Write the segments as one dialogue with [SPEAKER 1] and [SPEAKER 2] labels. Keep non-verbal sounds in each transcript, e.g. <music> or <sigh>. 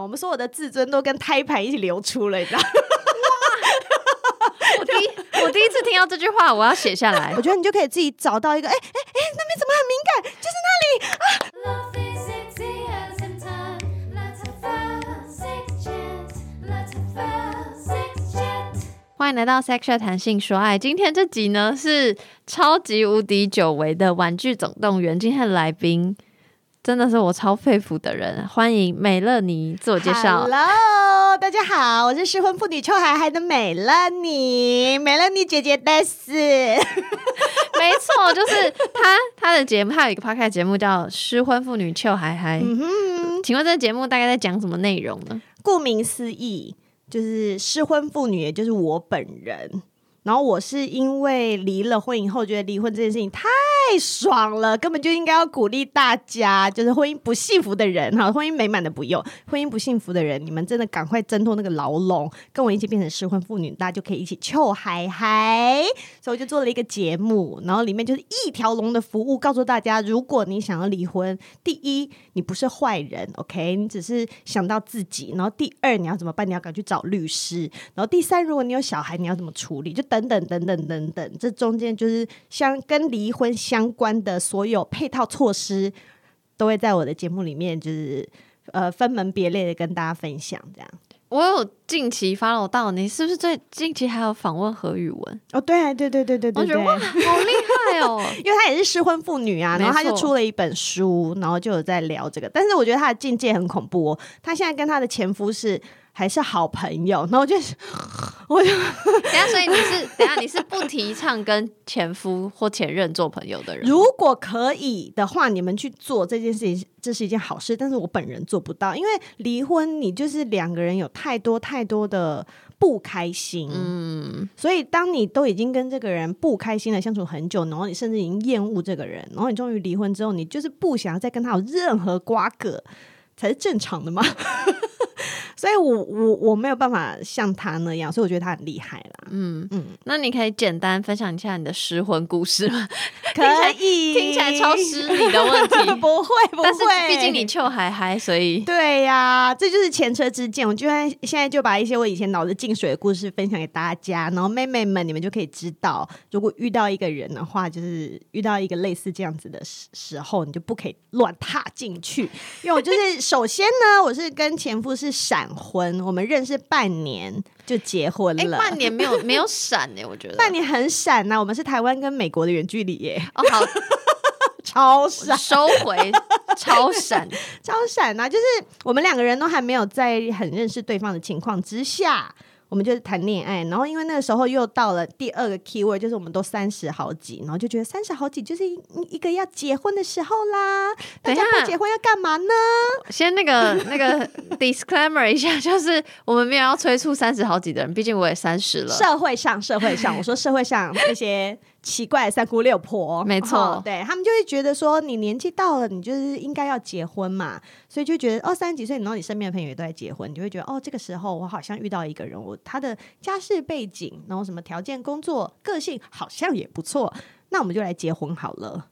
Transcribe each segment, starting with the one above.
[SPEAKER 1] 我们所有的自尊都跟胎盘一起流出了，你知道吗？<laughs>
[SPEAKER 2] 我第一我第一次听到这句话，我要写下来。
[SPEAKER 1] 我觉得你就可以自己找到一个，哎哎哎，那边怎么很敏感？就是那里啊。
[SPEAKER 2] 欢迎来到 Sexual 谈性说爱。今天这集呢是超级无敌久违的玩具总动员。今天的来宾。真的是我超佩服的人，欢迎美乐妮自我介绍。
[SPEAKER 1] Hello，大家好，我是失婚妇女邱海海的美乐妮，美乐妮姐姐的是。<laughs>
[SPEAKER 2] 没错，就是她，她的节目，她有一个 podcast 节目叫《失婚妇女邱海海》。嗯哼，请问这个节目大概在讲什么内容呢？
[SPEAKER 1] 顾名思义，就是失婚妇女，也就是我本人。然后我是因为离了婚以后，觉得离婚这件事情太爽了，根本就应该要鼓励大家，就是婚姻不幸福的人哈，婚姻美满的不用，婚姻不幸福的人，你们真的赶快挣脱那个牢笼，跟我一起变成失婚妇女，大家就可以一起臭嗨嗨。所以我就做了一个节目，然后里面就是一条龙的服务，告诉大家，如果你想要离婚，第一，你不是坏人，OK，你只是想到自己，然后第二，你要怎么办？你要赶快去找律师，然后第三，如果你有小孩，你要怎么处理？就等等等等等等，这中间就是相跟离婚相关的所有配套措施，都会在我的节目里面，就是呃分门别类的跟大家分享。这样，
[SPEAKER 2] 我有近期 follow 到你，是不是最近期还有访问何宇文？
[SPEAKER 1] 哦，对啊，对对对对对，
[SPEAKER 2] 我觉得哇，好厉害哦，<laughs>
[SPEAKER 1] 因为她也是失婚妇女啊，然后她就出了一本书，然后就有在聊这个。但是我觉得她的境界很恐怖哦，她现在跟她的前夫是。还是好朋友，然后就是，我就
[SPEAKER 2] 等下，所以你是等下你是不提倡跟前夫或前任做朋友的人？
[SPEAKER 1] 如果可以的话，你们去做这件事情，这是一件好事。但是我本人做不到，因为离婚，你就是两个人有太多太多的不开心。嗯，所以当你都已经跟这个人不开心了，相处很久，然后你甚至已经厌恶这个人，然后你终于离婚之后，你就是不想要再跟他有任何瓜葛，才是正常的嘛。<laughs> 所以我，我我我没有办法像他那样，所以我觉得他很厉害啦。
[SPEAKER 2] 嗯嗯，那你可以简单分享一下你的失魂故事吗？
[SPEAKER 1] 可以，
[SPEAKER 2] 听起来超失礼的问题。<laughs>
[SPEAKER 1] 不会不会，但是
[SPEAKER 2] 毕竟你臭嗨嗨，所以
[SPEAKER 1] 对呀、啊，这就是前车之鉴。我就现在就把一些我以前脑子进水的故事分享给大家，然后妹妹们你们就可以知道，如果遇到一个人的话，就是遇到一个类似这样子的时时候，你就不可以乱踏进去。因为我就是首先呢，我是跟前夫是闪。婚，我们认识半年就结婚了。
[SPEAKER 2] 欸、半年没有 <laughs> 没有闪哎、欸，我觉得
[SPEAKER 1] 半年很闪呐、啊。我们是台湾跟美国的远距离耶。
[SPEAKER 2] 哦，好，<laughs>
[SPEAKER 1] 超闪，
[SPEAKER 2] 收回，超闪，<laughs>
[SPEAKER 1] 超闪呐。就是我们两个人都还没有在很认识对方的情况之下。我们就是谈恋爱，然后因为那个时候又到了第二个 keyword，就是我们都三十好几，然后就觉得三十好几就是一个要结婚的时候啦。大家不结婚要干嘛呢？
[SPEAKER 2] 先那个那个 <laughs> disclaimer 一下，就是我们没有要催促三十好几的人，毕竟我也三十了。
[SPEAKER 1] 社会上，社会上，我说社会上那些。奇怪的三姑六婆，
[SPEAKER 2] 没错，
[SPEAKER 1] 对他们就会觉得说，你年纪到了，你就是应该要结婚嘛，所以就觉得哦，三十几岁，然后你身边的朋友也都在结婚，你就会觉得哦，这个时候我好像遇到一个人，我他的家世背景，然后什么条件、工作、个性好像也不错，那我们就来结婚好了。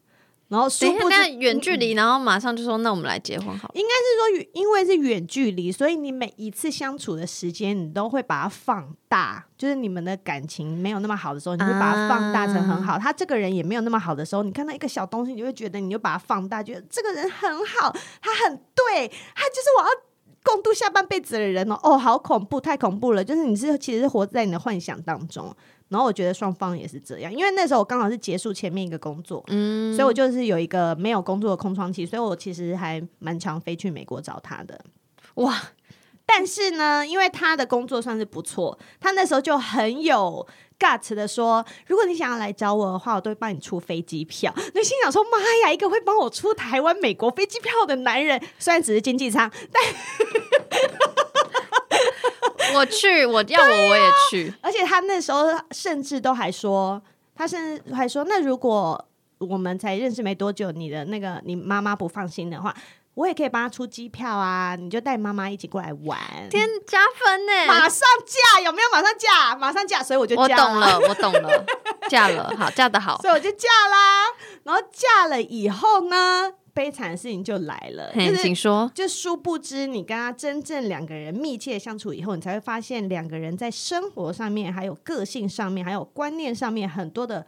[SPEAKER 1] 然后殊不知
[SPEAKER 2] 远距离，然后马上就说：“那我们来结婚好了。”
[SPEAKER 1] 应该是说，因为是远距离，所以你每一次相处的时间，你都会把它放大。就是你们的感情没有那么好的时候，你会把它放大成很好。他这个人也没有那么好的时候，你看到一个小东西，你就会觉得，你就把它放大，觉得这个人很好，他很对，他就是我要共度下半辈子的人哦。哦，好恐怖，太恐怖了！就是你是其实是活在你的幻想当中。然后我觉得双方也是这样，因为那时候我刚好是结束前面一个工作，嗯，所以我就是有一个没有工作的空窗期，所以我其实还蛮常飞去美国找他的，哇！<laughs> 但是呢，因为他的工作算是不错，他那时候就很有 guts 的说，如果你想要来找我的话，我都会帮你出飞机票。那心想说，妈呀，一个会帮我出台湾、美国飞机票的男人，虽然只是经济舱，但。<laughs>
[SPEAKER 2] 我去，我要我我也去。
[SPEAKER 1] 而且他那时候甚至都还说，他甚至还说，那如果我们才认识没多久，你的那个你妈妈不放心的话，我也可以帮他出机票啊，你就带妈妈一起过来玩。
[SPEAKER 2] 天，加分呢！
[SPEAKER 1] 马上嫁，有没有？马上嫁，马上嫁，所以我就嫁了。
[SPEAKER 2] 我懂了，我懂了，嫁了，好，嫁的好，<laughs>
[SPEAKER 1] 所以我就嫁啦。然后嫁了以后呢，悲惨的事情就来了，
[SPEAKER 2] 嘿
[SPEAKER 1] 就是
[SPEAKER 2] 请说。
[SPEAKER 1] 就殊不知，你跟他真正两个人密切相处以后，你才会发现两个人在生活上面、还有个性上面、还有观念上面很多的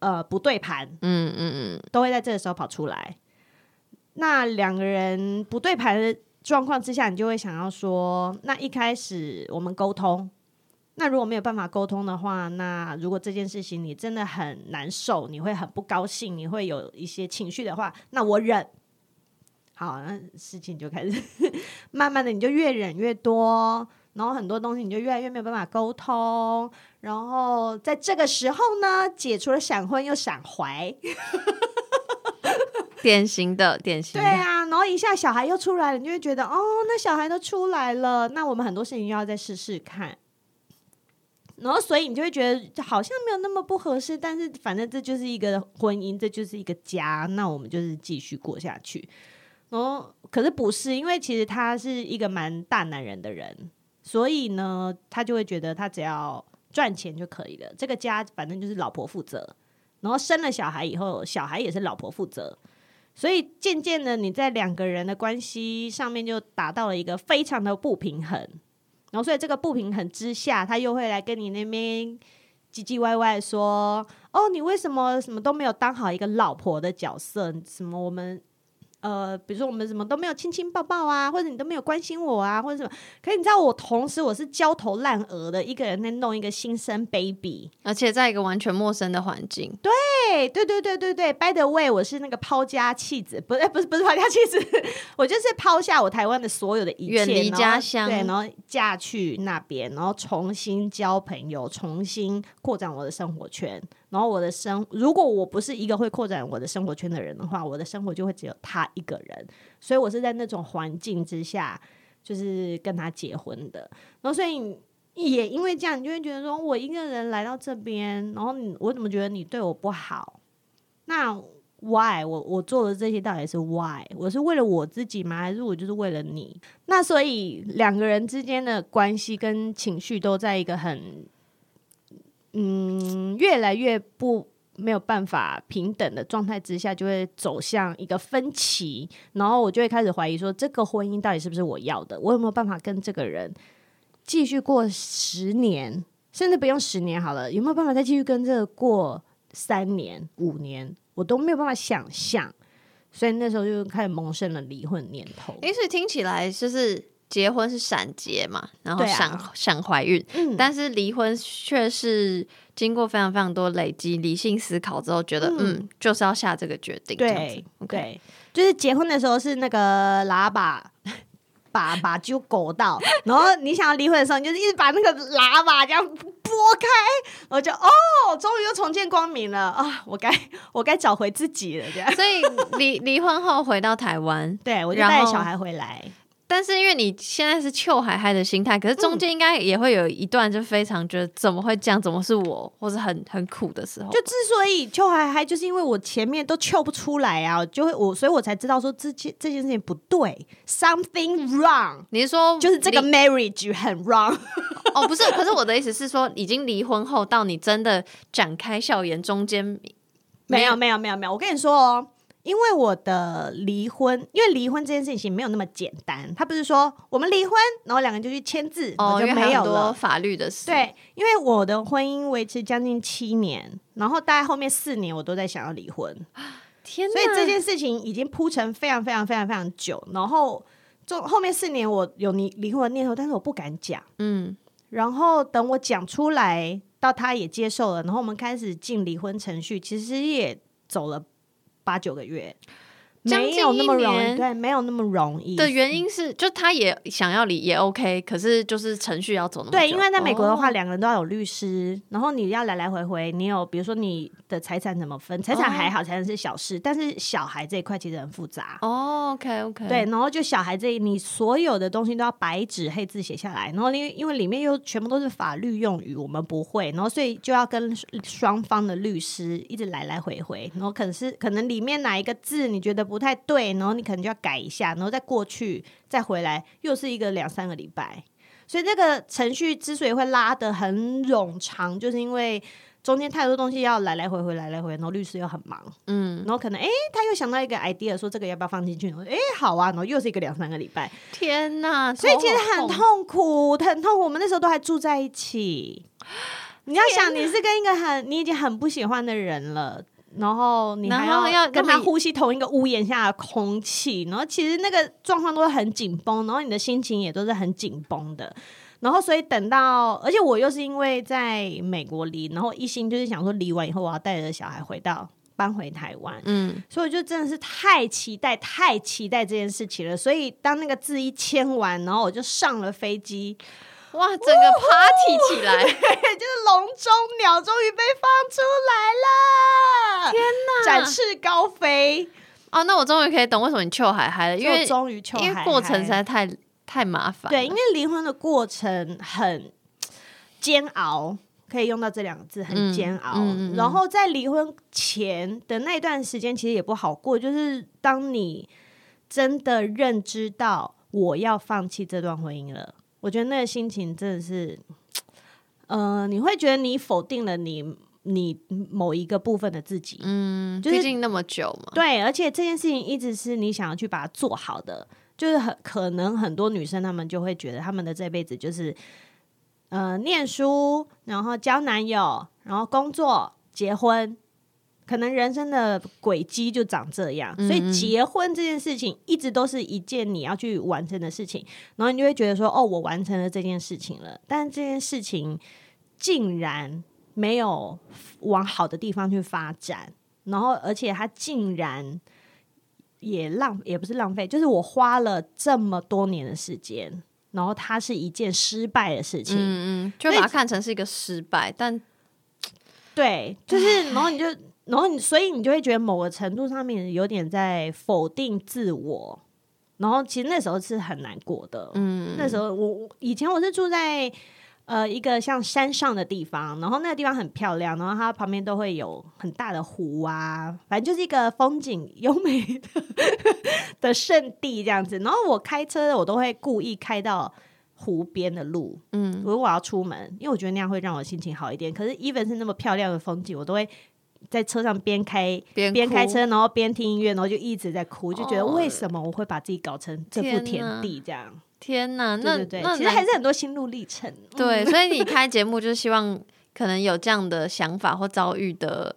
[SPEAKER 1] 呃不对盘，
[SPEAKER 2] 嗯嗯嗯，
[SPEAKER 1] 都会在这个时候跑出来。那两个人不对盘的状况之下，你就会想要说，那一开始我们沟通。那如果没有办法沟通的话，那如果这件事情你真的很难受，你会很不高兴，你会有一些情绪的话，那我忍。好，那事情就开始 <laughs> 慢慢的，你就越忍越多，然后很多东西你就越来越没有办法沟通，然后在这个时候呢，解除了闪婚又闪怀，<laughs> <laughs>
[SPEAKER 2] 典型的典型的。
[SPEAKER 1] 对啊，然后一下小孩又出来了，你就会觉得哦，那小孩都出来了，那我们很多事情又要再试试看。然后，所以你就会觉得好像没有那么不合适，但是反正这就是一个婚姻，这就是一个家，那我们就是继续过下去。然后，可是不是，因为其实他是一个蛮大男人的人，所以呢，他就会觉得他只要赚钱就可以了，这个家反正就是老婆负责。然后生了小孩以后，小孩也是老婆负责，所以渐渐的，你在两个人的关系上面就达到了一个非常的不平衡。然后，所以这个不平衡之下，他又会来跟你那边唧唧歪歪说：“哦，你为什么什么都没有当好一个老婆的角色？什么我们。”呃，比如说我们什么都没有亲亲抱抱啊，或者你都没有关心我啊，或者什么。可是你知道，我同时我是焦头烂额的一个人在弄一个新生 baby，
[SPEAKER 2] 而且在一个完全陌生的环境。
[SPEAKER 1] 对，对，对，对，对，对。By the way，我是那个抛家弃子，不是，不是，不是抛家弃子，<laughs> 我就是抛下我台湾的所有的一切，
[SPEAKER 2] 远离家乡，
[SPEAKER 1] 对，然后嫁去那边，然后重新交朋友，重新扩展我的生活圈。然后我的生，如果我不是一个会扩展我的生活圈的人的话，我的生活就会只有他一个人。所以我是在那种环境之下，就是跟他结婚的。然后所以也因为这样，你就会觉得说我一个人来到这边，然后你我怎么觉得你对我不好？那 why 我我做的这些到底是 why？我是为了我自己吗？还是我就是为了你？那所以两个人之间的关系跟情绪都在一个很。嗯，越来越不没有办法平等的状态之下，就会走向一个分歧，然后我就会开始怀疑说，这个婚姻到底是不是我要的？我有没有办法跟这个人继续过十年，甚至不用十年好了，有没有办法再继续跟这个过三年、五年？我都没有办法想象，所以那时候就开始萌生了离婚念头。
[SPEAKER 2] 诶，所以听起来就是。结婚是闪结嘛，然后闪闪怀孕，
[SPEAKER 1] 嗯、
[SPEAKER 2] 但是离婚却是经过非常非常多累积、理性思考之后，觉得嗯，嗯，就是要下这个决定。对
[SPEAKER 1] 对，就是结婚的时候是那个喇叭 <laughs> 把把揪狗到，然后你想要离婚的时候，你就是一直把那个喇叭这样拨开，我就哦，终于又重见光明了啊！我该 <laughs> 我该找回自己了，这样。
[SPEAKER 2] 所以离 <laughs> 离婚后回到台湾，
[SPEAKER 1] 对我就带小孩回来。
[SPEAKER 2] 但是因为你现在是秋海海的心态，可是中间应该也会有一段就非常觉得怎么会这样，怎么是我，或是很很苦的时候。
[SPEAKER 1] 就之所以秋海海，就是因为我前面都秋不出来啊，就会我，所以我才知道说这件这件事情不对，something wrong。
[SPEAKER 2] 你是说
[SPEAKER 1] 就是这个 marriage 很 wrong？<laughs>
[SPEAKER 2] 哦，不是，可是我的意思是说，已经离婚后到你真的展开笑颜，中间
[SPEAKER 1] 没有没有没有没有，我跟你说哦。因为我的离婚，因为离婚这件事情没有那么简单，他不是说我们离婚，然后两个人就去签字，哦，就没有了
[SPEAKER 2] 法律的事。
[SPEAKER 1] 对，因为我的婚姻维持将近七年，然后大概后面四年我都在想要离婚，<gasps>
[SPEAKER 2] 天哪，
[SPEAKER 1] 所以这件事情已经铺成非常非常非常非常久，然后就后面四年我有离离婚的念头，但是我不敢讲，
[SPEAKER 2] 嗯，
[SPEAKER 1] 然后等我讲出来，到他也接受了，然后我们开始进离婚程序，其实也走了。八九个月，没有那么容易，对，没有那么容易
[SPEAKER 2] 的原因是，就他也想要离也 OK，可是就是程序要走那么久。
[SPEAKER 1] 对，因为在美国的话，两个人都要有律师，然后你要来来回回，你有比如说你的财产怎么分，财产还好，财产是小事，但是小孩这一块其实很复杂。
[SPEAKER 2] 哦，OK OK，
[SPEAKER 1] 对，然后就小孩这一，你所有的东西都要白纸黑字写下来，然后因为因为里面又全部都是法律用语，我们不会，然后所以就要跟双方的律师一直来来回回，然后可能是可能里面哪一个字你觉得不太对，然后。你可能就要改一下，然后再过去，再回来，又是一个两三个礼拜。所以这个程序之所以会拉得很冗长，就是因为中间太多东西要来来回回来来回，然后律师又很忙，嗯，然后可能哎、欸，他又想到一个 idea，说这个要不要放进去？哎、欸，好啊，然后又是一个两三个礼拜，
[SPEAKER 2] 天哪！
[SPEAKER 1] 所以其实很痛苦，很痛苦。我们那时候都还住在一起，你要想，你是跟一个很你已经很不喜欢的人了。然后你还要跟他呼吸同一个屋檐下的空气，然后其实那个状况都是很紧绷，然后你的心情也都是很紧绷的。然后所以等到，而且我又是因为在美国离，然后一心就是想说离完以后我要带着小孩回到搬回台湾，嗯，所以我就真的是太期待太期待这件事情了。所以当那个字一签完，然后我就上了飞机。
[SPEAKER 2] 哇，整个 party 起来，<laughs>
[SPEAKER 1] 就是笼中鸟终于被放出来了！
[SPEAKER 2] 天哪，
[SPEAKER 1] 展翅高飞
[SPEAKER 2] 哦！那我终于可以懂为什么你秋海嗨了，因为
[SPEAKER 1] 终于秋海嗨，
[SPEAKER 2] 因为过程实在太太麻烦。
[SPEAKER 1] 对，因为离婚的过程很煎熬，可以用到这两个字，很煎熬。嗯嗯嗯、然后在离婚前的那段时间，其实也不好过，就是当你真的认知到我要放弃这段婚姻了。我觉得那个心情真的是，呃，你会觉得你否定了你你某一个部分的自己，
[SPEAKER 2] 嗯，就是、毕竟那么久嘛，
[SPEAKER 1] 对，而且这件事情一直是你想要去把它做好的，就是很可能很多女生她们就会觉得她们的这辈子就是，呃，念书，然后交男友，然后工作，结婚。可能人生的轨迹就长这样，所以结婚这件事情一直都是一件你要去完成的事情，然后你就会觉得说，哦，我完成了这件事情了，但这件事情竟然没有往好的地方去发展，然后而且它竟然也浪，也不是浪费，就是我花了这么多年的时间，然后它是一件失败的事情，
[SPEAKER 2] 嗯嗯，就把它看成是一个失败，但
[SPEAKER 1] 对，就是然后你就。然后你，所以你就会觉得某个程度上面有点在否定自我，然后其实那时候是很难过的。嗯，那时候我以前我是住在呃一个像山上的地方，然后那个地方很漂亮，然后它旁边都会有很大的湖啊，反正就是一个风景优美的 <laughs> 的圣地这样子。然后我开车我都会故意开到湖边的路，嗯，如果我要出门，因为我觉得那样会让我心情好一点。可是，even 是那么漂亮的风景，我都会。在车上边开边开车，然后边听音乐，然后就一直在哭，就觉得为什么我会把自己搞成这副田地这样？
[SPEAKER 2] 天哪，
[SPEAKER 1] 对对对，那其实还是很多心路历程。
[SPEAKER 2] 对，所以你开节目就是希望可能有这样的想法或遭遇的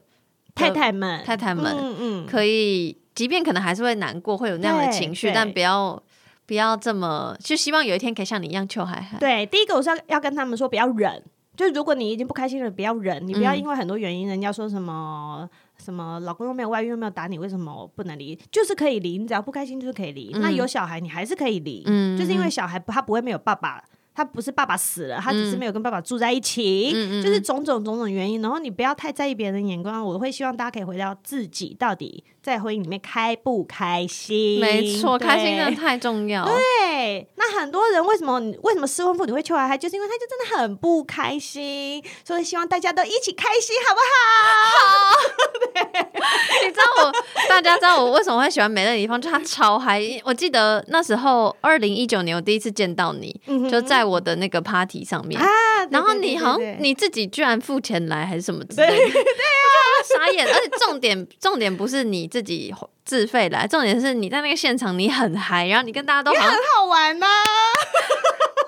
[SPEAKER 1] 太太们，
[SPEAKER 2] 太太们，嗯嗯，可以，即便可能还是会难过，会有那样的情绪，但不要不要这么，就希望有一天可以像你一样，求海海。
[SPEAKER 1] 对，第一个我是要要跟他们说，不要忍。就如果你已经不开心了，不要忍，你不要因为很多原因，人家说什么什么老公又没有外遇又没有打你，为什么不能离？就是可以离，你只要不开心就是可以离。那有小孩你还是可以离，就是因为小孩他不会没有爸爸。他不是爸爸死了，他只是没有跟爸爸住在一起，嗯、就是种种种种原因。然后你不要太在意别人的眼光，我会希望大家可以回到自己到底在婚姻里面开不开心。
[SPEAKER 2] 没错，开心真的太重要。
[SPEAKER 1] 对，那很多人为什么为什么失婚妇女会秋海嗨，就是因为他就真的很不开心，所以希望大家都一起开心，好不好？
[SPEAKER 2] 你知道我，大家知道我为什么会喜欢美乐地方，就他超嗨。我记得那时候二零一九年我第一次见到你，嗯、就在。我的那个 party 上面，啊、然后你好像你自己居然付钱来还是什么之类的，对，啊，傻眼。而且重点重点不是你自己自费来，重点是你在那个现场你很嗨，然后你跟大家都好，
[SPEAKER 1] 很好玩呐、啊。<laughs>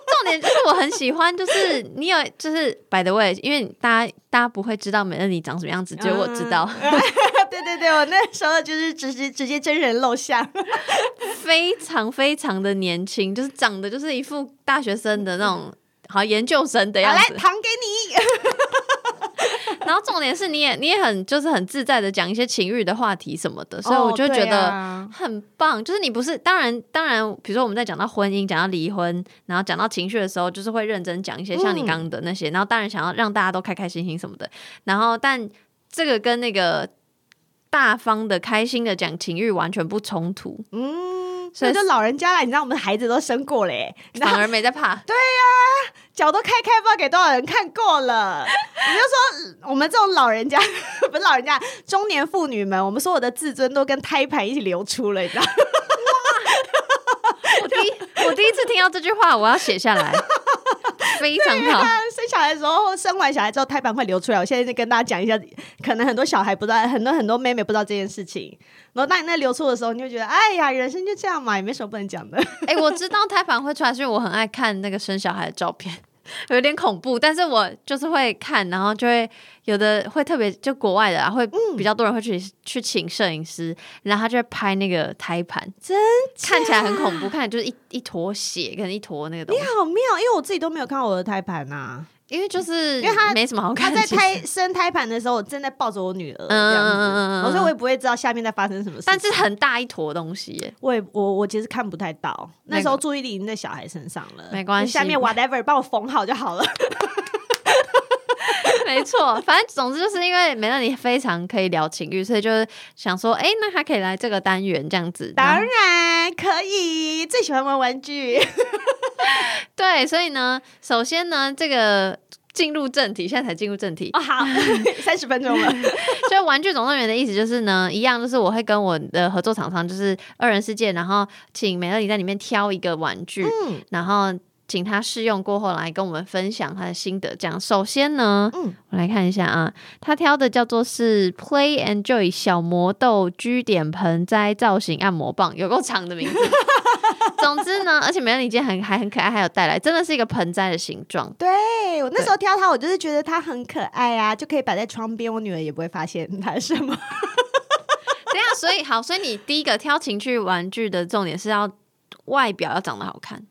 [SPEAKER 2] 重点就是我很喜欢，就是你有就是 by the way，因为大家大家不会知道美乐你长什么样子，只有我知道。
[SPEAKER 1] 嗯、<laughs> 对对对，我那时候就是直接直接真人露相，<laughs>
[SPEAKER 2] 非常非常的年轻，就是长得就是一副大学生的那种，好研究生的样子。
[SPEAKER 1] 来，糖给你。<laughs>
[SPEAKER 2] 然后重点是，你也你也很就是很自在的讲一些情欲的话题什么的，所以我就觉得很棒。就是你不是当然当然，比如说我们在讲到婚姻、讲到离婚，然后讲到情绪的时候，就是会认真讲一些像你刚刚的那些。然后当然想要让大家都开开心心什么的。然后但这个跟那个大方的、开心的讲情欲完全不冲突。嗯，
[SPEAKER 1] 所以就老人家了，你知道我们的孩子都生过嘞，
[SPEAKER 2] 反而没在怕。<laughs>
[SPEAKER 1] 对呀、啊。脚都开开，不知道给多少人看过了。你就说我们这种老人家，<laughs> 不是老人家，中年妇女们，我们所有的自尊都跟胎盘一起流出了，你知道吗？
[SPEAKER 2] 我第一我第一次听到这句话，我要写下来，<laughs> 非常好。
[SPEAKER 1] 生小孩的时候，生完小孩之后胎盘会流出来。我现在就跟大家讲一下，可能很多小孩不知道，很多很多妹妹不知道这件事情。然后当你那流出的时候，你就觉得，哎呀，人生就这样嘛，也没什么不能讲的。
[SPEAKER 2] 哎、欸，我知道胎盘会出来，是因为我很爱看那个生小孩的照片。<laughs> 有点恐怖，但是我就是会看，然后就会有的会特别就国外的啊，会比较多人会去、嗯、去请摄影师，然后他就会拍那个胎盘，
[SPEAKER 1] 真
[SPEAKER 2] 看起来很恐怖，看起来就是一一坨血跟一坨那个东西。
[SPEAKER 1] 你好妙，因为我自己都没有看过我的胎盘啊。
[SPEAKER 2] 因为就是因为他没什么好看，
[SPEAKER 1] 他在胎生胎盘的时候，我正在抱着我女儿这样子，嗯，所以我也不会知道下面在发生什么事。
[SPEAKER 2] 但是很大一坨东西耶，
[SPEAKER 1] 我也我我其实看不太到，那时候注意力已经在小孩身上了，
[SPEAKER 2] 没关系，
[SPEAKER 1] 下面 whatever 帮我缝好就好了。<laughs> <laughs>
[SPEAKER 2] 没错，反正总之就是因为美乐你非常可以聊情欲，所以就是想说，哎、欸，那他可以来这个单元这样子。
[SPEAKER 1] 当然可以，最喜欢玩玩具。<laughs>
[SPEAKER 2] 对，所以呢，首先呢，这个进入正题，现在才进入正题。
[SPEAKER 1] 哦，好，<laughs> 三十分钟了。
[SPEAKER 2] 所以《玩具总动员》的意思就是呢，一样就是我会跟我的合作厂商，就是二人世界，然后请美乐你在里面挑一个玩具，嗯，然后。请他试用过后来跟我们分享他的心得。这样，首先呢，嗯，我来看一下啊，他挑的叫做是 Play and Joy 小魔豆居点盆栽造型按摩棒，有够长的名字。<laughs> 总之呢，而且美乐妮今天很还很可爱，还有带来，真的是一个盆栽的形状。
[SPEAKER 1] 对，我那时候挑它，我就是觉得它很可爱啊，就可以摆在窗边，我女儿也不会发现它是什么。<laughs>
[SPEAKER 2] 这样，所以好，所以你第一个挑情趣玩具的重点是要外表要长得好看。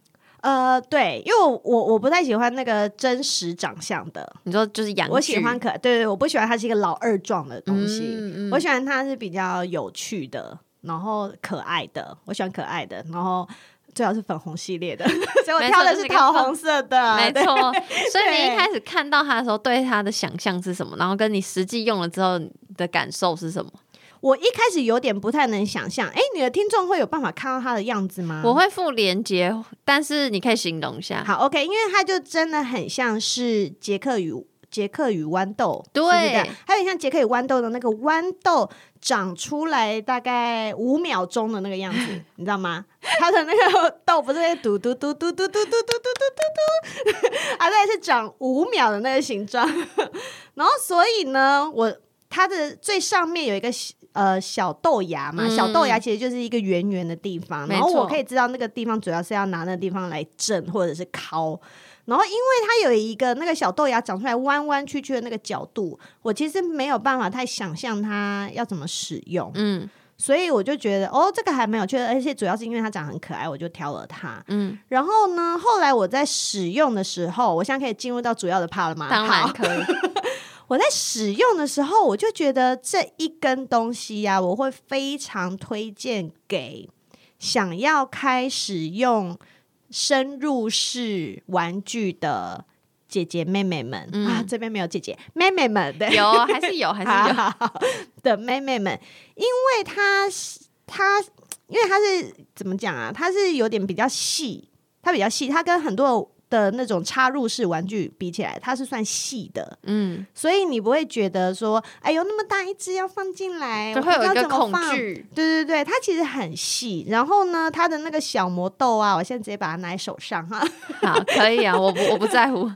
[SPEAKER 1] 呃，对，因为我我我不太喜欢那个真实长相的。
[SPEAKER 2] 你说就是养，
[SPEAKER 1] 我喜欢可爱，对对，我不喜欢它是一个老二状的东西。嗯嗯、我喜欢它是比较有趣的，然后可爱的。我喜欢可爱的，然后最好是粉红系列的。所以我挑的是桃红色的，
[SPEAKER 2] 没错。所以你一开始看到它的时候，对它的想象是什么？然后跟你实际用了之后的感受是什么？
[SPEAKER 1] 我一开始有点不太能想象，哎，你的听众会有办法看到他的样子吗？
[SPEAKER 2] 我会附连接，但是你可以形容一下。
[SPEAKER 1] 好，OK，因为它就真的很像是杰克与杰克与豌豆，
[SPEAKER 2] 对，
[SPEAKER 1] 还有像杰克与豌豆的那个豌豆长出来大概五秒钟的那个样子，你知道吗？<laughs> 它的那个豆不是在嘟嘟嘟嘟嘟嘟嘟嘟嘟嘟嘟，它大概是长五秒的那个形状，然后所以呢，我它的最上面有一个。呃，小豆芽嘛，小豆芽其实就是一个圆圆的地方，嗯，然后我可以知道那个地方主要是要拿那个地方来震或者是敲，然后因为它有一个那个小豆芽长出来弯弯曲曲的那个角度，我其实没有办法太想象它要怎么使用，嗯，所以我就觉得哦，这个还蛮有趣的，而且主要是因为它长得很可爱，我就挑了它，嗯，然后呢，后来我在使用的时候，我现在可以进入到主要的 part 了吗？
[SPEAKER 2] 当然可以。<laughs>
[SPEAKER 1] 我在使用的时候，我就觉得这一根东西呀、啊，我会非常推荐给想要开始用深入式玩具的姐姐妹妹们、嗯、啊，这边没有姐姐妹妹们的，
[SPEAKER 2] 有还是有还是有 <laughs>
[SPEAKER 1] 的妹妹们，因为它它因为它是怎么讲啊？它是有点比较细，它比较细，它跟很多。的那种插入式玩具比起来，它是算细的，嗯，所以你不会觉得说，哎呦，那么大一只要放进来，
[SPEAKER 2] 就会有一个恐惧。
[SPEAKER 1] 对对对，它其实很细。然后呢，它的那个小魔豆啊，我现在直接把它拿在手上哈。
[SPEAKER 2] 好，可以啊，我不我不在乎。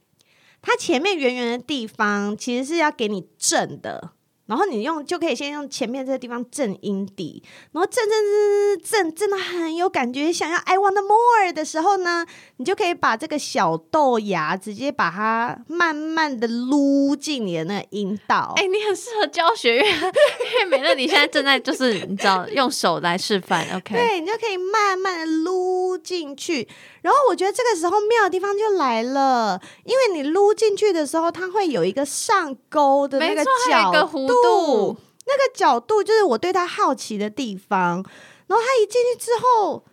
[SPEAKER 2] <laughs>
[SPEAKER 1] 它前面圆圆的地方，其实是要给你震的。然后你用就可以先用前面这个地方震音底，然后震震震震震，真的很有感觉。想要 I want more 的时候呢，你就可以把这个小豆芽直接把它慢慢的撸进你的那个阴道。
[SPEAKER 2] 哎、你很适合教学，院因为美乐你现在正在就是你知道用手来示范，OK？
[SPEAKER 1] 对，你就可以慢慢的撸进去。然后我觉得这个时候妙的地方就来了，因为你撸进去的时候，它会有一个上钩的那个角度，那个角度就是我对它好奇的地方。然后它一进去之后，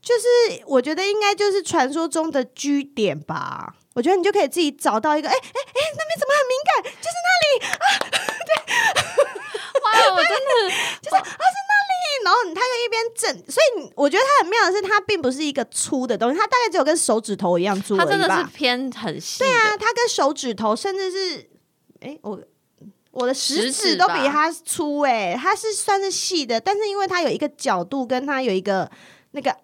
[SPEAKER 1] 就是我觉得应该就是传说中的居点吧。我觉得你就可以自己找到一个，哎哎哎，那边怎么很敏感？就是那里啊，<laughs> 对，
[SPEAKER 2] 哇，我真的 <laughs>
[SPEAKER 1] 就是啊是。然后它就一边震，所以我觉得它很妙的是，它并不是一个粗的东西，它大概只有跟手指头一样粗。
[SPEAKER 2] 它真的是偏很细。
[SPEAKER 1] 对啊，它跟手指头甚至是，哎，我我的食指都比它粗哎，它是算是细的，但是因为它有一个角度，跟它有一个那个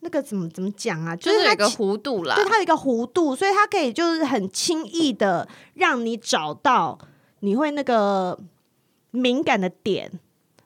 [SPEAKER 1] 那个怎么怎么讲啊？
[SPEAKER 2] 就是有一个弧度啦，
[SPEAKER 1] 就它有一个弧度，所以它可以就是很轻易的让你找到你会那个敏感的点，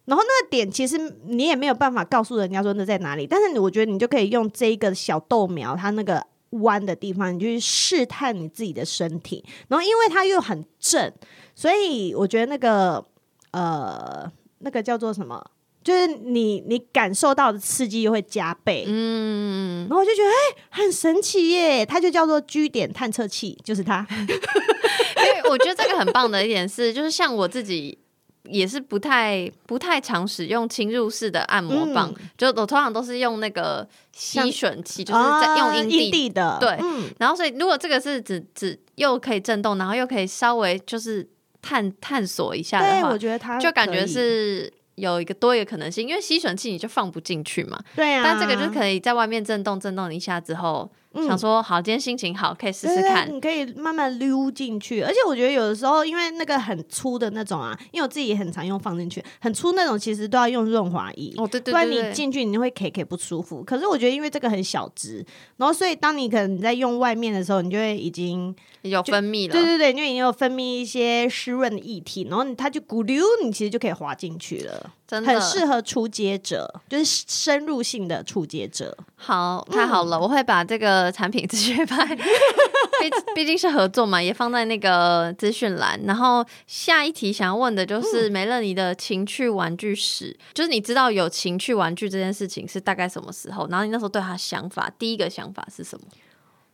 [SPEAKER 1] 然后那个点其实你也没有办法告诉人家说那在哪里，但是我觉得你就可以用这一个小豆苗，它那个弯的地方，你就去试探你自己的身体，然后因为它又很正，所以我觉得那个呃那个叫做什么？就是你，你感受到的刺激又会加倍，嗯，然后我就觉得哎、欸，很神奇耶！它就叫做 G 点探测器，就是它。因
[SPEAKER 2] 为我觉得这个很棒的一点是，就是像我自己也是不太不太常使用侵入式的按摩棒，嗯、就我通常都是用那个吸吮器，就是在用阴蒂，
[SPEAKER 1] 地的，
[SPEAKER 2] 对，嗯、然后所以如果这个是只只又可以震动，然后又可以稍微就是探探索一下的话，
[SPEAKER 1] 我觉得它
[SPEAKER 2] 就感觉是。有一个多一个可能性，因为吸吮器你就放不进去嘛。
[SPEAKER 1] 对啊。
[SPEAKER 2] 但这个就可以在外面震动震动一下之后，嗯、想说好，今天心情好，可以试试看。
[SPEAKER 1] 你可以慢慢溜进去，而且我觉得有的时候，因为那个很粗的那种啊，因为我自己也很常用放进去，很粗那种其实都要用润滑液。
[SPEAKER 2] 哦，对对对，对。不
[SPEAKER 1] 然你进去你会 K K 不舒服。可是我觉得因为这个很小只，然后所以当你可能在用外面的时候，你就会已经
[SPEAKER 2] 有分泌了。
[SPEAKER 1] 对对对，因为你有分泌一些湿润的液体，然后它就咕溜，你其实就可以滑进去了。真的很适合初阶者，就是深入性的初阶者。
[SPEAKER 2] 好，太好了，嗯、我会把这个产品资讯拍，<laughs> 毕毕竟是合作嘛，也放在那个资讯栏。然后下一题想要问的就是梅乐妮的情趣玩具史，嗯、就是你知道有情趣玩具这件事情是大概什么时候？然后你那时候对他想法，第一个想法是什么？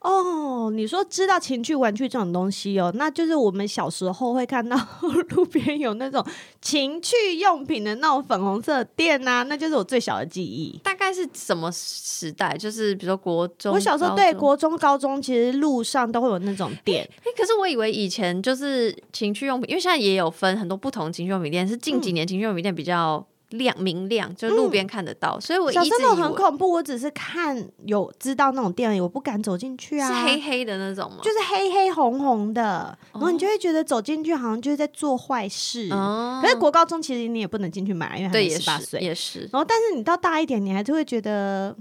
[SPEAKER 1] 哦，你说知道情趣玩具这种东西哦，那就是我们小时候会看到 <laughs> 路边有那种情趣用品的那种粉红色店呐，那就是我最小的记忆。
[SPEAKER 2] 大概是什么时代？就是比如说国中，
[SPEAKER 1] 我小时候对国中、高中其实路上都会有那种店。
[SPEAKER 2] 哎，可是我以为以前就是情趣用品，因为现在也有分很多不同情趣用品店，是近几年情趣用品店比较。亮明亮，就路边看得到，嗯、所以我一直以为
[SPEAKER 1] 小时候很恐怖。我只是看有知道那种店里，我不敢走进去啊。
[SPEAKER 2] 是黑黑的那种吗？
[SPEAKER 1] 就是黑黑红红的，然后你就会觉得走进去好像就是在做坏事。哦、可是国高中其实你也不能进去买，因为还没十八岁，
[SPEAKER 2] 也是。
[SPEAKER 1] 然后，但是你到大一点，你还是会觉得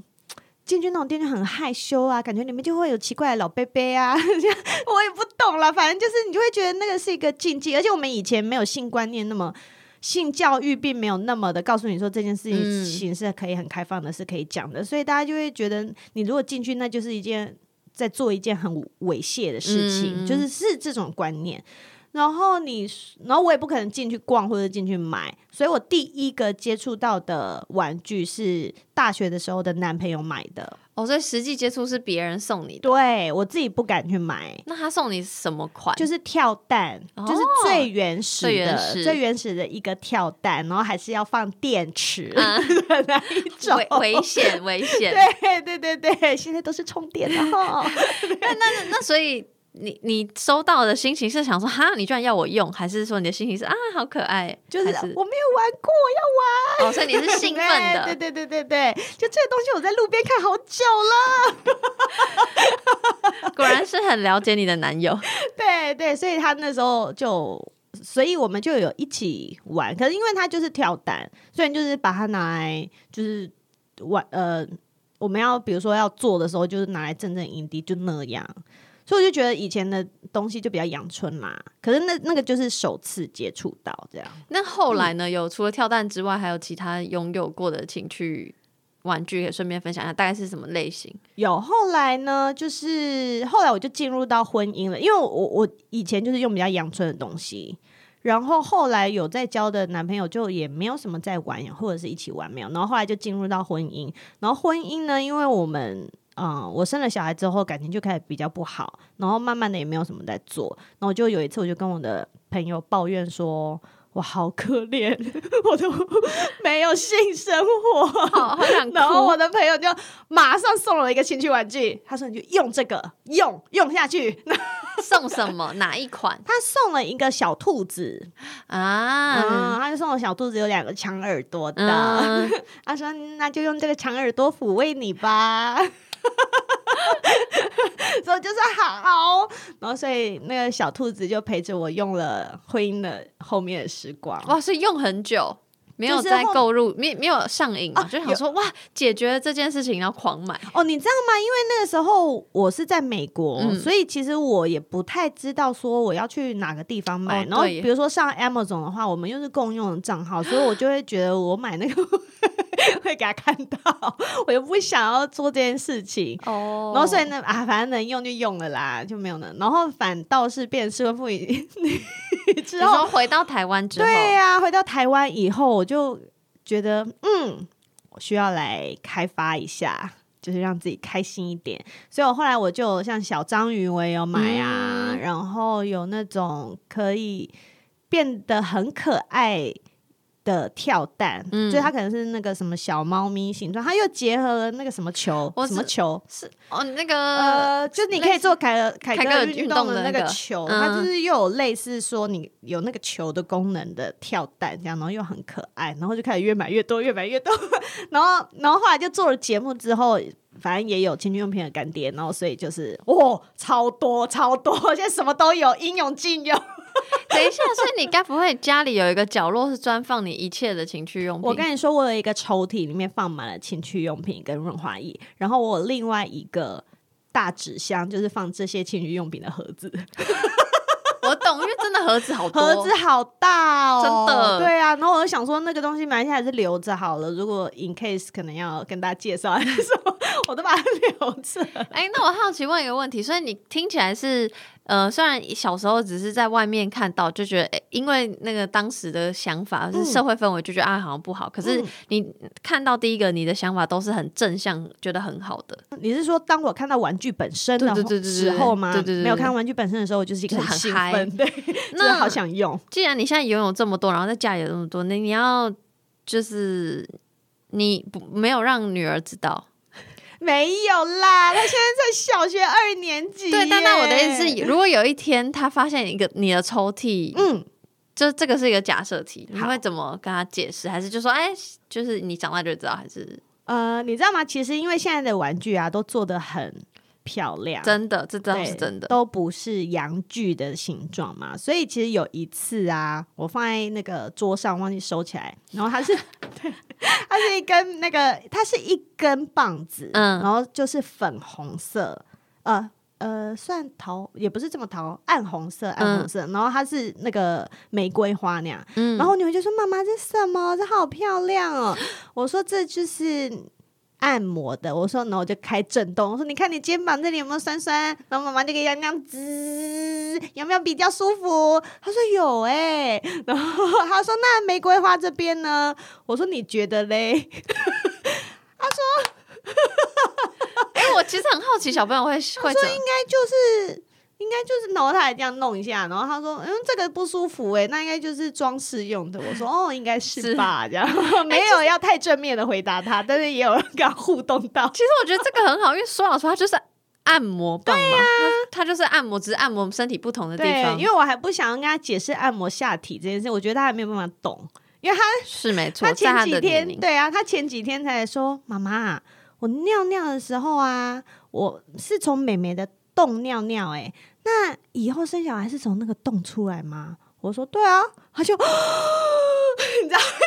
[SPEAKER 1] 进去那种店就很害羞啊，感觉里面就会有奇怪的老伯伯啊。<laughs> 我也不懂了，反正就是你就会觉得那个是一个禁忌，而且我们以前没有性观念那么。性教育并没有那么的告诉你说这件事情是可以很开放的，是可以讲的，所以大家就会觉得你如果进去，那就是一件在做一件很猥亵的事情，就是是这种观念。然后你，然后我也不可能进去逛或者进去买，所以我第一个接触到的玩具是大学的时候的男朋友买的。
[SPEAKER 2] 哦，所以实际接触是别人送你的，
[SPEAKER 1] 对，我自己不敢去买。
[SPEAKER 2] 那他送你什么款？
[SPEAKER 1] 就是跳蛋，哦、就是最原始的、最原始、最原始的一个跳蛋，然后还是要放电池 <laughs> 的那一 <laughs> 种，
[SPEAKER 2] 危危险危险。<laughs>
[SPEAKER 1] 对对对对，现在都是充电的哈。
[SPEAKER 2] 那那那所以。你你收到的心情是想说哈，你居然要我用，还是说你的心情是啊，好可爱？
[SPEAKER 1] 就是我没有玩过，我要玩。
[SPEAKER 2] 哦，所以你是 <laughs> 兴奋的。
[SPEAKER 1] 对对对对对，就这个东西我在路边看好久
[SPEAKER 2] 了。<laughs> 果然是很了解你的男友。<laughs>
[SPEAKER 1] 对对，所以他那时候就，所以我们就有一起玩。可是因为他就是跳蛋，所以就是把它拿来就是玩。呃，我们要比如说要做的时候，就是拿来震震营地，就那样。所以我就觉得以前的东西就比较阳春嘛，可是那那个就是首次接触到这样。
[SPEAKER 2] 那后来呢？有除了跳蛋之外，还有其他拥有过的情趣玩具，可以顺便分享一下，大概是什么类型？
[SPEAKER 1] 有后来呢，就是后来我就进入到婚姻了，因为我我以前就是用比较阳春的东西，然后后来有在交的男朋友就也没有什么在玩，或者是一起玩没有，然后后来就进入到婚姻，然后婚姻呢，因为我们。嗯，我生了小孩之后，感情就开始比较不好，然后慢慢的也没有什么在做，然后就有一次，我就跟我的朋友抱怨说：“我好可怜，我都没有性生活。”
[SPEAKER 2] 好，好想哭。
[SPEAKER 1] 然后我的朋友就马上送了一个情趣玩具，他说：“你就用这个，用用下去。<laughs> ”
[SPEAKER 2] 送什么？哪一款？
[SPEAKER 1] 他送了一个小兔子
[SPEAKER 2] 啊，
[SPEAKER 1] 嗯，他就送了小兔子，有两个长耳朵的。<laughs> 嗯、他说：“那就用这个长耳朵抚慰你吧。”所以就是好，然后所以那个小兔子就陪着我用了婚姻的后面的时光。
[SPEAKER 2] 哇，是用很久。没有在购入，没没有上瘾啊，就想说哇，解决了这件事情，然后狂买。
[SPEAKER 1] 哦，你知道吗？因为那个时候我是在美国，嗯、所以其实我也不太知道说我要去哪个地方买。哦、然后比如说上 Amazon 的话，我们又是共用的账号，所以我就会觉得我买那个 <laughs> <laughs> 会给他看到，我又不想要做这件事情。哦，然后所以呢啊，反正能用就用了啦，就没有了。然后反倒是变成失婚妇女。之后
[SPEAKER 2] 回到台湾之后，
[SPEAKER 1] 对呀、啊，回到台湾以后，我就觉得，嗯，我需要来开发一下，就是让自己开心一点。所以我后来我就像小章鱼，我也有买啊，嗯、然后有那种可以变得很可爱。的跳蛋，嗯，就它可能是那个什么小猫咪形状，它又结合了那个什么球，什么球？
[SPEAKER 2] 是哦，那个
[SPEAKER 1] 呃，就你可以做凯尔凯格运动的那个球，那个，它就是又有类似说你有那个球的功能的跳蛋这样，然后又很可爱，然后就开始越买越多，越买越多，<laughs> 然后然后后来就做了节目之后，反正也有情趣用品的干爹，然后所以就是哇，超多超多，现在什么都有，应有尽有。<laughs>
[SPEAKER 2] 等一下，所以你该不会家里有一个角落是专放你一切的情趣用品？
[SPEAKER 1] 我跟你说，我有一个抽屉，里面放满了情趣用品跟润滑液，然后我有另外一个大纸箱，就是放这些情趣用品的盒子。<laughs>
[SPEAKER 2] 我懂，因为真的盒子好多，
[SPEAKER 1] 盒子好大哦，
[SPEAKER 2] 真的。
[SPEAKER 1] 对啊，然后我就想说，那个东西买下来还是留着好了。如果 in case 可能要跟大家介绍还是什么，我都把它留着。
[SPEAKER 2] 哎、欸，那我好奇问一个问题，所以你听起来是。呃，虽然小时候只是在外面看到，就觉得，欸、因为那个当时的想法是社会氛围，就觉得啊好像不好。可是你看到第一个，你的想法都是很正向，觉得很好的。
[SPEAKER 1] 你是说，当我看到玩具本身的时候吗？
[SPEAKER 2] 对对对，
[SPEAKER 1] 没有看到玩具本身的时候，我就是一个很兴奋，对，<laughs> 那好想用。
[SPEAKER 2] 既然你现在拥有这么多，然后在家里有这么多，那你要就是你不没有让女儿知道。
[SPEAKER 1] 没有啦，他现在在小学二年级。
[SPEAKER 2] 对，但那我的意思是，如果有一天他发现一个你的抽屉，嗯，就这个是一个假设题，你会怎么跟他解释？还是就说，哎，就是你长大就知道？还是
[SPEAKER 1] 呃，你知道吗？其实因为现在的玩具啊，都做的很漂亮，
[SPEAKER 2] 真的，这倒是真的，
[SPEAKER 1] 都不是阳具的形状嘛。所以其实有一次啊，我放在那个桌上忘记收起来，然后它是 <laughs> 对。<laughs> 它是一根那个，它是一根棒子，嗯，然后就是粉红色，呃呃，算桃也不是这么桃，暗红色，暗红色，嗯、然后它是那个玫瑰花那样，嗯，然后女儿就说：“妈妈，这什么？这好漂亮哦！”我说：“这就是。”按摩的，我说，然后我就开震动，我说，你看你肩膀这里有没有酸酸？然后妈妈就给洋洋滋，有没有比较舒服？他说有哎、欸，然后他说那玫瑰花这边呢？我说你觉得嘞？他说，<laughs>
[SPEAKER 2] 哎、欸，我其实很好奇，小朋友会会说
[SPEAKER 1] 应该就是。应该就是，然后他还这样弄一下，然后他说：“嗯，这个不舒服哎，那应该就是装饰用的。”我说：“ <laughs> 哦，应该是吧。是”这样 <laughs> 没有要太正面的回答他，但是也有人跟他互动到。
[SPEAKER 2] 其实我觉得这个很好，因为说老实话，就是按摩棒嘛，他就是按摩，只是按摩身体不同的地方。
[SPEAKER 1] 因为我还不想要跟他解释按摩下体这件事，我觉得他还没有办法懂，因为他
[SPEAKER 2] 是没错。
[SPEAKER 1] 他前几天对啊，他前几天才说：“妈妈，我尿尿的时候啊，我是从美眉的洞尿尿。”哎。那以后生小孩是从那个洞出来吗？我说对啊，他就。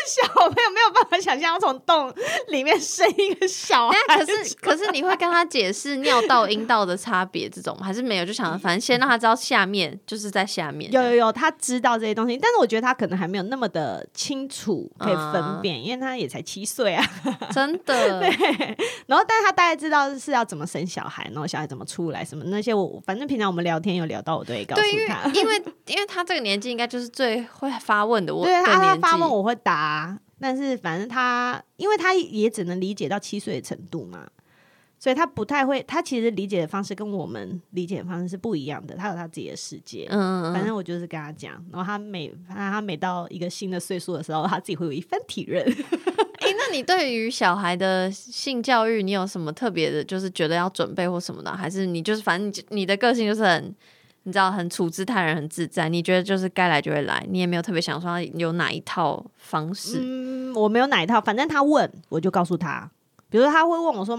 [SPEAKER 1] 小朋友没有办法想象要从洞里面生一个小孩，
[SPEAKER 2] 可是可是你会跟他解释尿道阴道的差别这种还是没有？就想反正先让他知道下面就是在下面。
[SPEAKER 1] 有有有，他知道这些东西，但是我觉得他可能还没有那么的清楚可以分辨，嗯、因为他也才七岁啊，
[SPEAKER 2] 真的。<laughs>
[SPEAKER 1] 对，然后但是他大概知道是要怎么生小孩，然后小孩怎么出来什么那些我，我反正平常我们聊天有聊到，我都会告诉他，
[SPEAKER 2] 因为因为因为他这个年纪应该就是最会发问的，我
[SPEAKER 1] 对他他发问我会答，但是反正他，因为他也只能理解到七岁的程度嘛，所以他不太会。他其实理解的方式跟我们理解的方式是不一样的。他有他自己的世界，嗯，反正我就是跟他讲，然后他每他每到一个新的岁数的时候，他自己会有一番体认。
[SPEAKER 2] 哎、欸，那你对于小孩的性教育，你有什么特别的，就是觉得要准备或什么的，还是你就是反正你你的个性就是很。你知道很处之泰然，很自在。你觉得就是该来就会来，你也没有特别想说有哪一套方式。
[SPEAKER 1] 嗯，我没有哪一套，反正他问我就告诉他。比如说他会问我说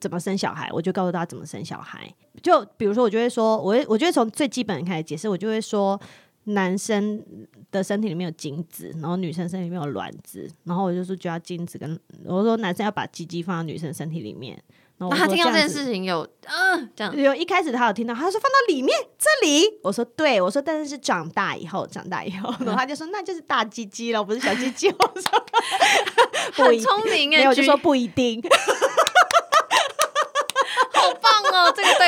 [SPEAKER 1] 怎么生小孩，我就告诉他怎么生小孩。就比如说我就会说，我我觉得从最基本的开始解释，我就会说，男生的身体里面有精子，然后女生身体里面有卵子，然后我就说就要精子跟我说男生要把鸡鸡放到女生身体里面。然后
[SPEAKER 2] 那他听到这件事情有嗯、呃、这样。
[SPEAKER 1] 有一开始他有听到，他说放到里面这里，我说对，我说但是是长大以后长大以后，然后他就说那就是大鸡鸡了，不是小鸡鸡。<laughs> 我说
[SPEAKER 2] 很聪明哎，
[SPEAKER 1] 没有就说不一定。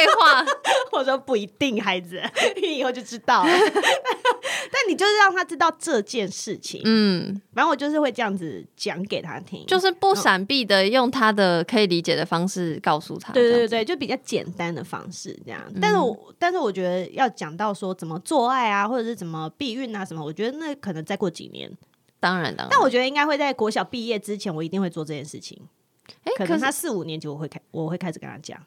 [SPEAKER 2] 好棒哦，这个对话。<laughs>
[SPEAKER 1] 我说不一定，孩子，你 <laughs> 以后就知道了。<laughs> 但你就是让他知道这件事情。嗯，反正我就是会这样子讲给他听，
[SPEAKER 2] 就是不闪避的，用他的可以理解的方式告诉他。
[SPEAKER 1] 对对对，就比较简单的方式这样。嗯、但是我但是我觉得要讲到说怎么做爱啊，或者是怎么避孕啊什么，我觉得那可能再过几年。
[SPEAKER 2] 当然当然。
[SPEAKER 1] 但我觉得应该会在国小毕业之前，我一定会做这件事情。哎、欸，可能他四五年级我会开，我会开始跟他讲。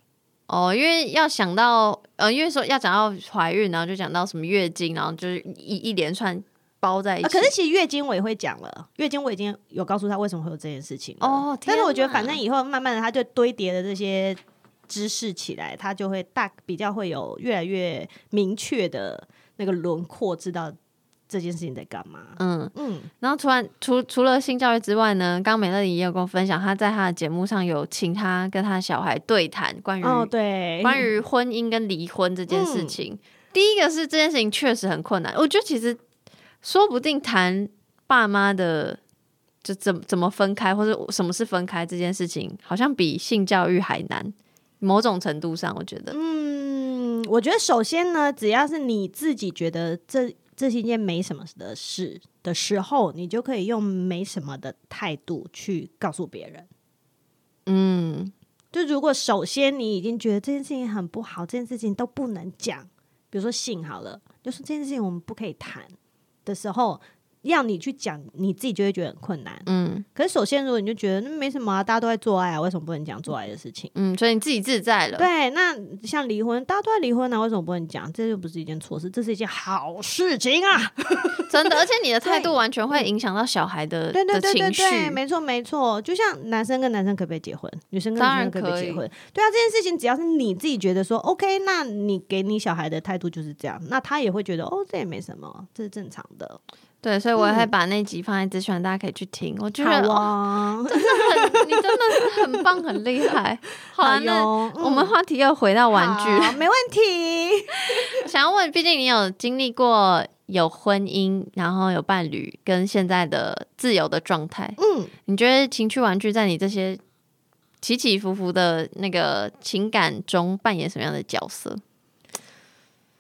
[SPEAKER 2] 哦，因为要想到，呃，因为说要讲到怀孕，然后就讲到什么月经，然后就是一一连串包在一起。啊，
[SPEAKER 1] 可是其实月经我也会讲了，月经我已经有告诉他为什么会有这件事情。哦，但是我觉得反正以后慢慢的他就堆叠的这些知识起来，他就会大比较会有越来越明确的那个轮廓，知道。这件事情在干嘛？嗯嗯，
[SPEAKER 2] 然后除完除除了性教育之外呢，刚美乐妮也有跟我分享，她在她的节目上有请她跟她小孩对谈关于
[SPEAKER 1] 哦对
[SPEAKER 2] 关于婚姻跟离婚这件事情。嗯、第一个是这件事情确实很困难，我觉得其实说不定谈爸妈的就怎么怎么分开或者什么是分开这件事情，好像比性教育还难。某种程度上，我觉得，
[SPEAKER 1] 嗯，我觉得首先呢，只要是你自己觉得这。这是一件没什么的事的时候，你就可以用没什么的态度去告诉别人。嗯，就如果首先你已经觉得这件事情很不好，这件事情都不能讲，比如说性好了，就是这件事情我们不可以谈的时候。要你去讲，你自己就会觉得很困难。嗯，可是首先，如果你就觉得那没什么啊，大家都在做爱啊，为什么不能讲做爱的事情？
[SPEAKER 2] 嗯，所以你自己自在了。
[SPEAKER 1] 对，那像离婚，大家都在离婚啊，为什么不能讲？这就不是一件错事，这是一件好事情啊！<laughs>
[SPEAKER 2] 真的，而且你的态度 <laughs> 完全会影响到小孩的
[SPEAKER 1] 对对对
[SPEAKER 2] 对对，
[SPEAKER 1] 没错没错，就像男生跟男生可不可以结婚，女生跟女生可不可以结婚？对啊，这件事情只要是你自己觉得说 OK，那你给你小孩的态度就是这样，那他也会觉得哦，这也没什么，这是正常的。
[SPEAKER 2] 对，所以我会把那集放在资讯，大家可以去听。我觉得
[SPEAKER 1] 好啊，
[SPEAKER 2] 哦，真的很，你真的是很棒，很厉害。好啊，那我们话题又回到玩具，<laughs>
[SPEAKER 1] 没问题。
[SPEAKER 2] 想要问，毕竟你有经历过有婚姻，然后有伴侣，跟现在的自由的状态。嗯，你觉得情趣玩具在你这些起起伏伏的那个情感中扮演什么样的角色？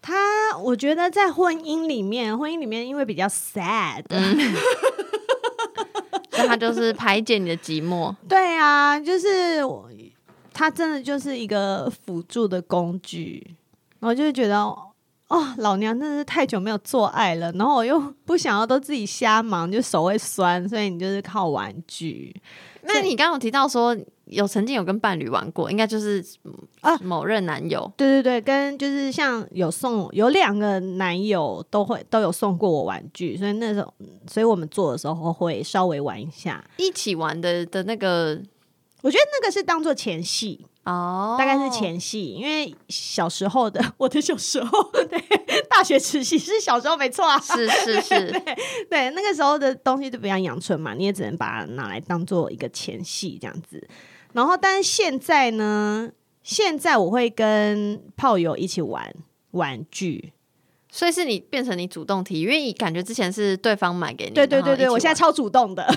[SPEAKER 1] 他，我觉得在婚姻里面，婚姻里面因为比较 sad，
[SPEAKER 2] 他就是排解你的寂寞。<laughs>
[SPEAKER 1] 对啊，就是我，他真的就是一个辅助的工具。我就觉得，哦，老娘真的是太久没有做爱了，然后我又不想要都自己瞎忙，就手会酸，所以你就是靠玩具。
[SPEAKER 2] 那你刚刚提到说。有曾经有跟伴侣玩过，应该就是啊某任男友，
[SPEAKER 1] 对对对，跟就是像有送有两个男友都会都有送过我玩具，所以那时候，所以我们做的时候会稍微玩一下，
[SPEAKER 2] 一起玩的的那个，
[SPEAKER 1] 我觉得那个是当做前戏哦，大概是前戏，因为小时候的 <laughs> 我的小时候，对，大学时期是小时候没错啊，
[SPEAKER 2] 是是是，<laughs>
[SPEAKER 1] 对对，那个时候的东西就比较阳春嘛，你也只能把它拿来当做一个前戏这样子。然后，但是现在呢？现在我会跟炮友一起玩玩具，
[SPEAKER 2] 所以是你变成你主动提，因为你感觉之前是对方买给你。
[SPEAKER 1] 对对对对，我现在超主动的，<laughs>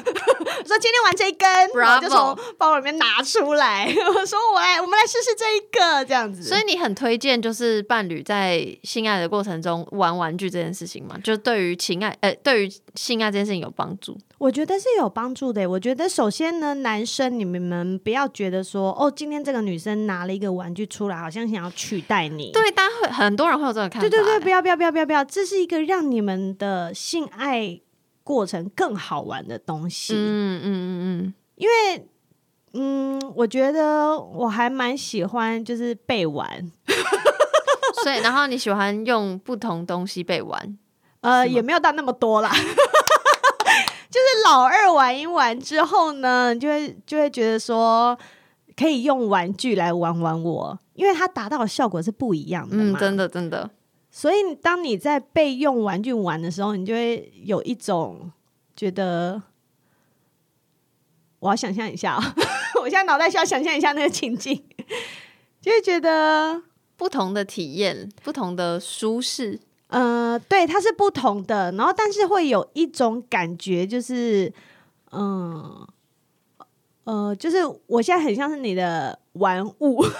[SPEAKER 1] 说今天玩这一根，Bravo 我就从包里面拿出来，我说我来，我们来试试这一个这样子。
[SPEAKER 2] 所以你很推荐就是伴侣在性爱的过程中玩玩具这件事情吗？就对于情爱，呃，对于性爱这件事情有帮助？
[SPEAKER 1] 我觉得是有帮助的。我觉得首先呢，男生你们不要觉得说，哦，今天这个女生拿了一个玩具出来，好像想要取代你。
[SPEAKER 2] 对，大家会很多人会有这种看法。
[SPEAKER 1] 对对对，不要不要不要不要不要，这是一个让你们的性爱过程更好玩的东西。嗯嗯嗯嗯，因为嗯，我觉得我还蛮喜欢就是被玩，<laughs>
[SPEAKER 2] 所以然后你喜欢用不同东西被玩，
[SPEAKER 1] 呃，也没有到那么多啦。就是老二玩一玩之后呢，就会就会觉得说可以用玩具来玩玩我，因为它达到的效果是不一样的嘛。
[SPEAKER 2] 嗯，真的真的。
[SPEAKER 1] 所以当你在被用玩具玩的时候，你就会有一种觉得，我要想象一下，<laughs> 我现在脑袋需要想象一下那个情境，就会觉得
[SPEAKER 2] 不同的体验，不同的舒适。
[SPEAKER 1] 呃，对，它是不同的，然后但是会有一种感觉，就是，嗯，呃，就是我现在很像是你的玩物。<laughs>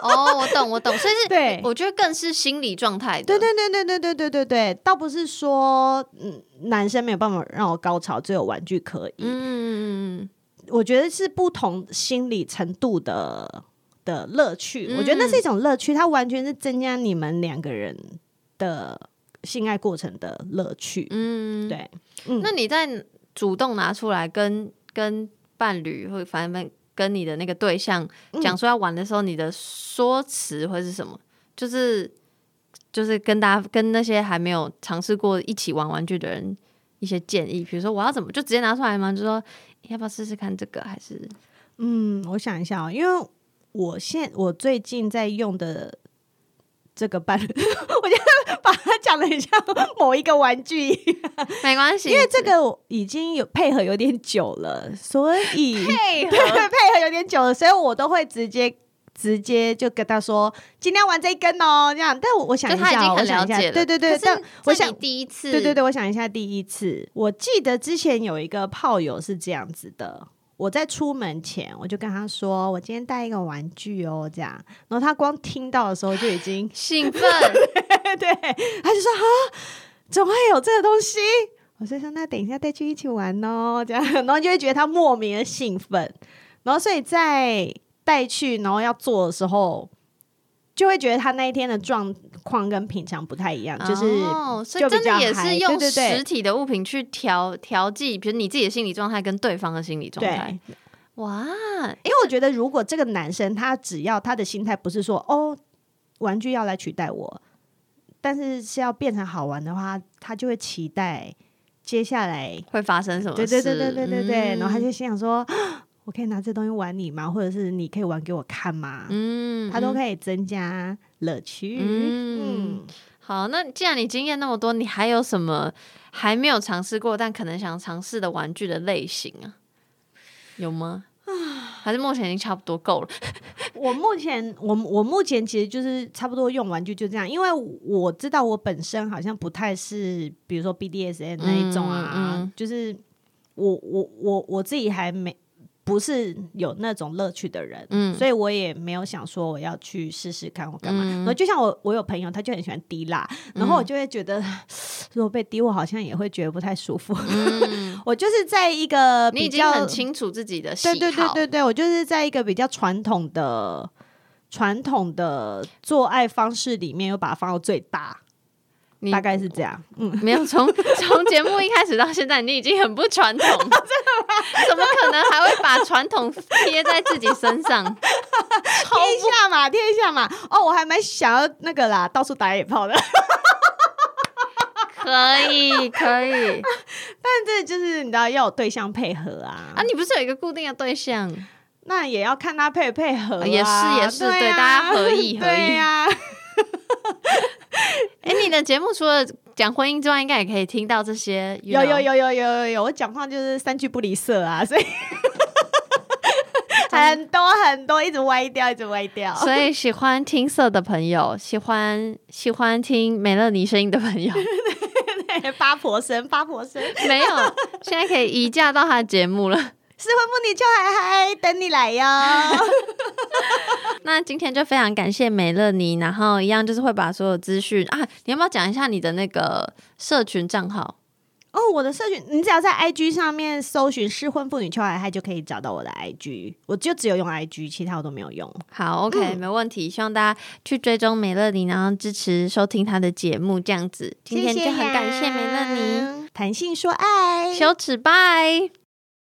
[SPEAKER 2] 哦，我懂，我懂，所以是，
[SPEAKER 1] 对，
[SPEAKER 2] 我觉得更是心理状态的。
[SPEAKER 1] 对对对对对对对对对，倒不是说，嗯，男生没有办法让我高潮，只有玩具可以。嗯嗯，我觉得是不同心理程度的的乐趣。嗯，我觉得那是一种乐趣，它完全是增加你们两个人。的性爱过程的乐趣，嗯，对，嗯，
[SPEAKER 2] 那你在主动拿出来跟跟伴侣或反正跟你的那个对象讲说要玩的时候，嗯、你的说辞会是什么？就是就是跟大家跟那些还没有尝试过一起玩玩具的人一些建议，比如说我要怎么就直接拿出来吗？就说要不要试试看这个？还是
[SPEAKER 1] 嗯，我想一下哦，因为我现我最近在用的。这个伴侣，<laughs> 我就 <laughs> 把它讲的很像某一个玩具，
[SPEAKER 2] 没关系，
[SPEAKER 1] 因为这个已经有配合有点久了，所以 <laughs>
[SPEAKER 2] 配合 <laughs>
[SPEAKER 1] 配合有点久了，所以我都会直接直接就跟他说，今天要玩这一根哦，这样。但我我想一下，
[SPEAKER 2] 他已经很了解了，
[SPEAKER 1] 对对对。但我想
[SPEAKER 2] 第一次，
[SPEAKER 1] 对对对，我想一下第一次，我记得之前有一个炮友是这样子的。我在出门前，我就跟他说：“我今天带一个玩具哦，这样。”然后他光听到的时候就已经 <laughs>
[SPEAKER 2] 兴奋，<laughs>
[SPEAKER 1] 对，对，他就说：“啊，怎么会有这个东西？”我就说：“那等一下带去一起玩哦，这样。”然后就会觉得他莫名的兴奋，然后所以在带去，然后要做的时候。就会觉得他那一天的状况跟平常不太一样，就是
[SPEAKER 2] 真的也是用实体的物品去调调剂，比如你自己的心理状态跟对方的心理状态。哇，
[SPEAKER 1] 因为我觉得如果这个男生他只要他的心态不是说哦，玩具要来取代我，但是是要变成好玩的话，他就会期待接下来
[SPEAKER 2] 会发生什么。
[SPEAKER 1] 对对对对对对对，嗯、然后他就心想说。<gasps> 我可以拿这东西玩你吗？或者是你可以玩给我看吗？嗯，它都可以增加乐趣。嗯，
[SPEAKER 2] 嗯，好，那既然你经验那么多，你还有什么还没有尝试过但可能想尝试的玩具的类型啊？有吗？啊，还是目前已经差不多够了？<laughs>
[SPEAKER 1] 我目前，我我目前其实就是差不多用玩具就这样，因为我知道我本身好像不太是，比如说 BDSN 那一种啊，嗯嗯、就是我我我我自己还没。不是有那种乐趣的人，嗯，所以我也没有想说我要去试试看或干嘛。然后就像我，我有朋友，他就很喜欢滴蜡，然后我就会觉得，<sighs> 如果被滴，我好像也会觉得不太舒服。<laughs> 我就是在一个比较，你已经
[SPEAKER 2] 很清楚自己的喜好，
[SPEAKER 1] 对对对对对，我就是在一个比较传统的传统的做爱方式里面，又把它放到最大。你大概是这样，嗯，
[SPEAKER 2] 没有从 <laughs> 从节目一开始到现在，你已经很不传统，<laughs> 真的吗？怎么可能还会把传统贴在自己身上？<laughs>
[SPEAKER 1] 贴一下嘛，贴一下嘛。哦，我还蛮想要那个啦，到处打野炮的。
[SPEAKER 2] 可以，可以，
[SPEAKER 1] 但这就是你知道要有对象配合啊。
[SPEAKER 2] 啊，你不是有一个固定的对象？
[SPEAKER 1] 那也要看他配不配合，啊。
[SPEAKER 2] 也是，也是，对，啊、对，大家合意，合意呀。哎、欸，你的节目除了讲婚姻之外，应该也可以听到这些。
[SPEAKER 1] 有有有有有有有，我讲话就是三句不离色啊，所以 <laughs> 很多很多一直歪掉，一直歪掉。
[SPEAKER 2] 所以喜欢听色的朋友，喜欢喜欢听美乐妮声音的朋友，<laughs>
[SPEAKER 1] 八婆声八婆声，
[SPEAKER 2] 没有，现在可以移驾到他的节目了。
[SPEAKER 1] 失婚妇女秋海海等你来哟。<laughs>
[SPEAKER 2] 那今天就非常感谢美乐妮，然后一样就是会把所有资讯啊，你要不要讲一下你的那个社群账号？
[SPEAKER 1] 哦，我的社群，你只要在 IG 上面搜寻“失婚妇女秋海海”就可以找到我的 IG。我就只有用 IG，其他我都没有用。
[SPEAKER 2] 好，OK，嗯，没问题。希望大家去追踪美乐妮，然后支持收听她的节目，这样子。今天就很感谢美乐妮，
[SPEAKER 1] 谈性说爱，
[SPEAKER 2] 羞耻拜。